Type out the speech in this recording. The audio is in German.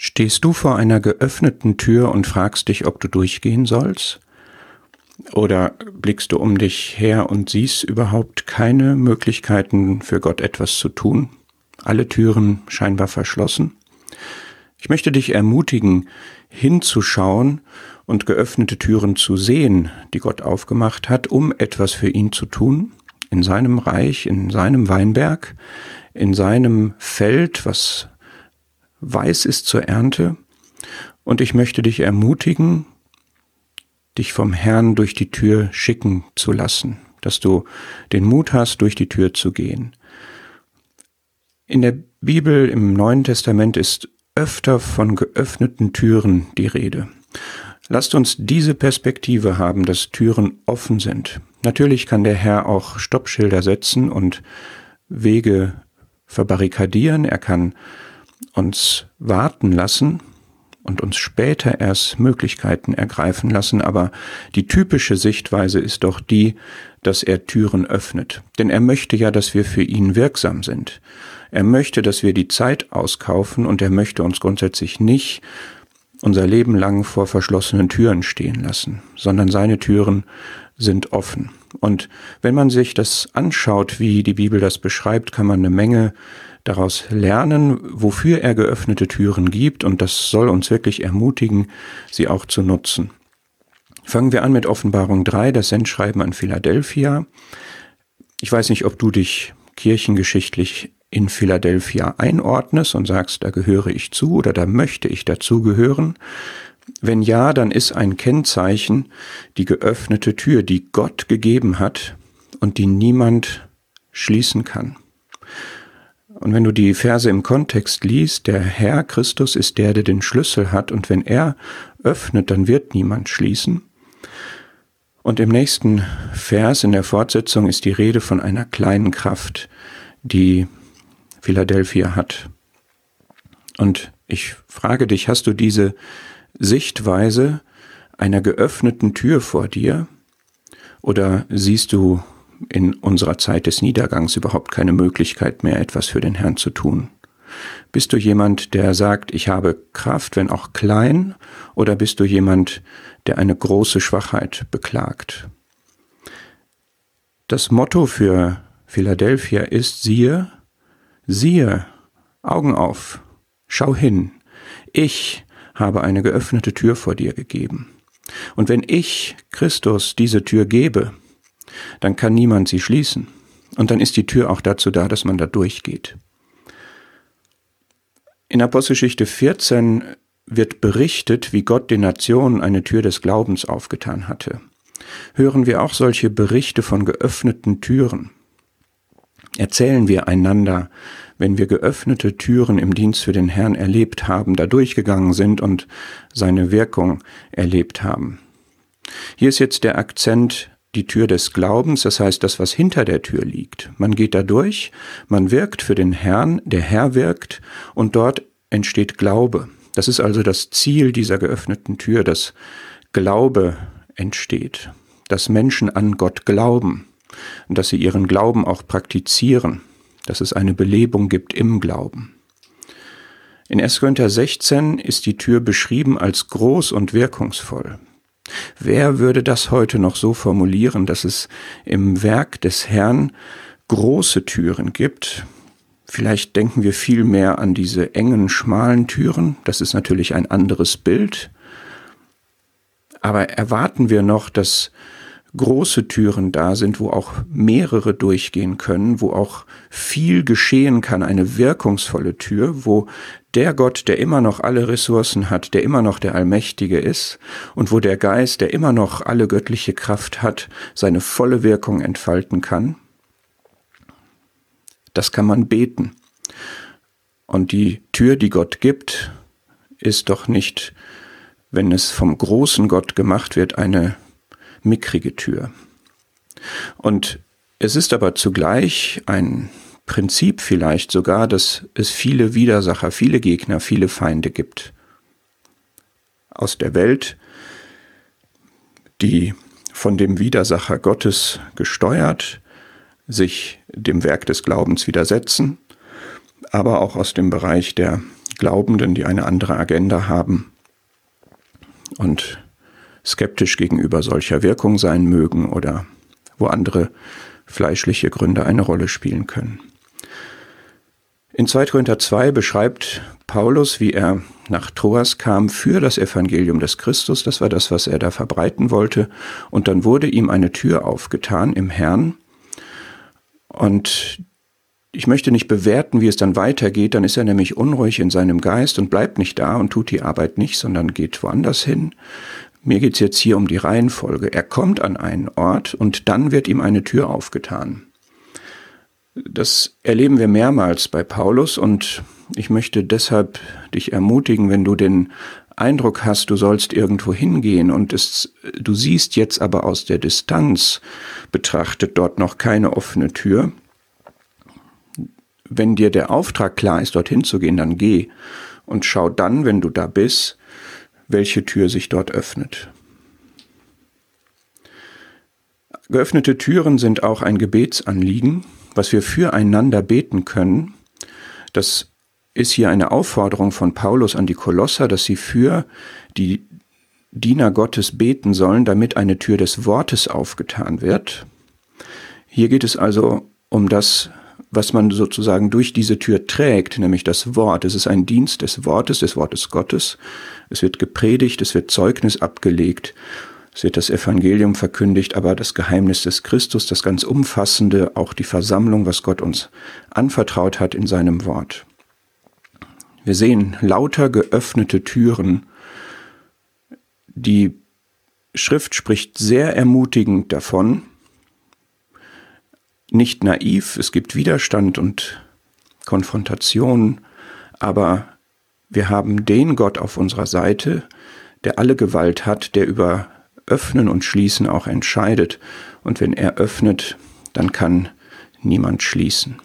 Stehst du vor einer geöffneten Tür und fragst dich, ob du durchgehen sollst? Oder blickst du um dich her und siehst überhaupt keine Möglichkeiten für Gott etwas zu tun? Alle Türen scheinbar verschlossen? Ich möchte dich ermutigen, hinzuschauen und geöffnete Türen zu sehen, die Gott aufgemacht hat, um etwas für ihn zu tun, in seinem Reich, in seinem Weinberg, in seinem Feld, was weiß ist zur Ernte. Und ich möchte dich ermutigen, dich vom Herrn durch die Tür schicken zu lassen, dass du den Mut hast, durch die Tür zu gehen. In der Bibel im Neuen Testament ist öfter von geöffneten Türen die Rede. Lasst uns diese Perspektive haben, dass Türen offen sind. Natürlich kann der Herr auch Stoppschilder setzen und Wege verbarrikadieren. Er kann uns warten lassen und uns später erst Möglichkeiten ergreifen lassen, aber die typische Sichtweise ist doch die, dass er Türen öffnet. Denn er möchte ja, dass wir für ihn wirksam sind. Er möchte, dass wir die Zeit auskaufen und er möchte uns grundsätzlich nicht unser Leben lang vor verschlossenen Türen stehen lassen, sondern seine Türen sind offen. Und wenn man sich das anschaut, wie die Bibel das beschreibt, kann man eine Menge daraus lernen, wofür er geöffnete Türen gibt, und das soll uns wirklich ermutigen, sie auch zu nutzen. Fangen wir an mit Offenbarung 3, das Sendschreiben an Philadelphia. Ich weiß nicht, ob du dich kirchengeschichtlich in Philadelphia einordnest und sagst, da gehöre ich zu oder da möchte ich dazugehören. Wenn ja, dann ist ein Kennzeichen die geöffnete Tür, die Gott gegeben hat und die niemand schließen kann. Und wenn du die Verse im Kontext liest, der Herr Christus ist der, der den Schlüssel hat, und wenn er öffnet, dann wird niemand schließen. Und im nächsten Vers in der Fortsetzung ist die Rede von einer kleinen Kraft, die Philadelphia hat. Und ich frage dich, hast du diese Sichtweise einer geöffneten Tür vor dir? Oder siehst du in unserer Zeit des Niedergangs überhaupt keine Möglichkeit mehr, etwas für den Herrn zu tun? Bist du jemand, der sagt, ich habe Kraft, wenn auch klein, oder bist du jemand, der eine große Schwachheit beklagt? Das Motto für Philadelphia ist, siehe, siehe, Augen auf, schau hin, ich habe eine geöffnete Tür vor dir gegeben. Und wenn ich, Christus, diese Tür gebe, dann kann niemand sie schließen. Und dann ist die Tür auch dazu da, dass man da durchgeht. In Apostelgeschichte 14 wird berichtet, wie Gott den Nationen eine Tür des Glaubens aufgetan hatte. Hören wir auch solche Berichte von geöffneten Türen. Erzählen wir einander, wenn wir geöffnete Türen im Dienst für den Herrn erlebt haben, da durchgegangen sind und seine Wirkung erlebt haben. Hier ist jetzt der Akzent die Tür des Glaubens, das heißt das, was hinter der Tür liegt. Man geht da durch, man wirkt für den Herrn, der Herr wirkt und dort entsteht Glaube. Das ist also das Ziel dieser geöffneten Tür, dass Glaube entsteht, dass Menschen an Gott glauben und dass sie ihren Glauben auch praktizieren, dass es eine Belebung gibt im Glauben. In 1. Korinther 16 ist die Tür beschrieben als groß und wirkungsvoll. Wer würde das heute noch so formulieren, dass es im Werk des Herrn große Türen gibt? Vielleicht denken wir viel mehr an diese engen, schmalen Türen. Das ist natürlich ein anderes Bild. Aber erwarten wir noch, dass große Türen da sind, wo auch mehrere durchgehen können, wo auch viel geschehen kann, eine wirkungsvolle Tür, wo der Gott, der immer noch alle Ressourcen hat, der immer noch der Allmächtige ist und wo der Geist, der immer noch alle göttliche Kraft hat, seine volle Wirkung entfalten kann, das kann man beten. Und die Tür, die Gott gibt, ist doch nicht, wenn es vom großen Gott gemacht wird, eine mickrige Tür. Und es ist aber zugleich ein Prinzip vielleicht sogar, dass es viele Widersacher, viele Gegner, viele Feinde gibt. Aus der Welt, die von dem Widersacher Gottes gesteuert, sich dem Werk des Glaubens widersetzen, aber auch aus dem Bereich der Nichtglaubenden, die eine andere Agenda haben und skeptisch gegenüber solcher Wirkung sein mögen oder wo andere fleischliche Gründe eine Rolle spielen können. In 2. Korinther 2 beschreibt Paulus, wie er nach Troas kam für das Evangelium des Christus, das war das, was er da verbreiten wollte, und dann wurde ihm eine Tür aufgetan im Herrn, und ich möchte nicht bewerten, wie es dann weitergeht, dann ist er nämlich unruhig in seinem Geist und bleibt nicht da und tut die Arbeit nicht, sondern geht woanders hin. Mir geht's jetzt hier um die Reihenfolge. Er kommt an einen Ort und dann wird ihm eine Tür aufgetan. Das erleben wir mehrmals bei Paulus und ich möchte deshalb dich ermutigen, wenn du den Eindruck hast, du sollst irgendwo hingehen und es, du siehst jetzt aber aus der Distanz betrachtet dort noch keine offene Tür. Wenn dir der Auftrag klar ist, dorthin zu gehen, dann geh und schau dann, wenn du da bist, welche Tür sich dort öffnet. Geöffnete Türen sind auch ein Gebetsanliegen, was wir füreinander beten können. Das ist hier eine Aufforderung von Paulus an die Kolosser, dass sie für die Diener Gottes beten sollen, damit eine Tür des Wortes aufgetan wird. Hier geht es also um das, was man sozusagen durch diese Tür trägt, nämlich das Wort. Es ist ein Dienst des Wortes, des Wortes Gottes. Es wird gepredigt, es wird Zeugnis abgelegt es wird das Evangelium verkündigt, aber das Geheimnis des Christus, das ganz umfassende, auch die Versammlung, was Gott uns anvertraut hat in seinem Wort. Wir sehen lauter geöffnete Türen. Die Schrift spricht sehr ermutigend davon, nicht naiv, es gibt Widerstand und Konfrontation, aber wir haben den Gott auf unserer Seite, der alle Gewalt hat, der über Öffnen und Schließen auch entscheidet. Und wenn er öffnet, dann kann niemand schließen.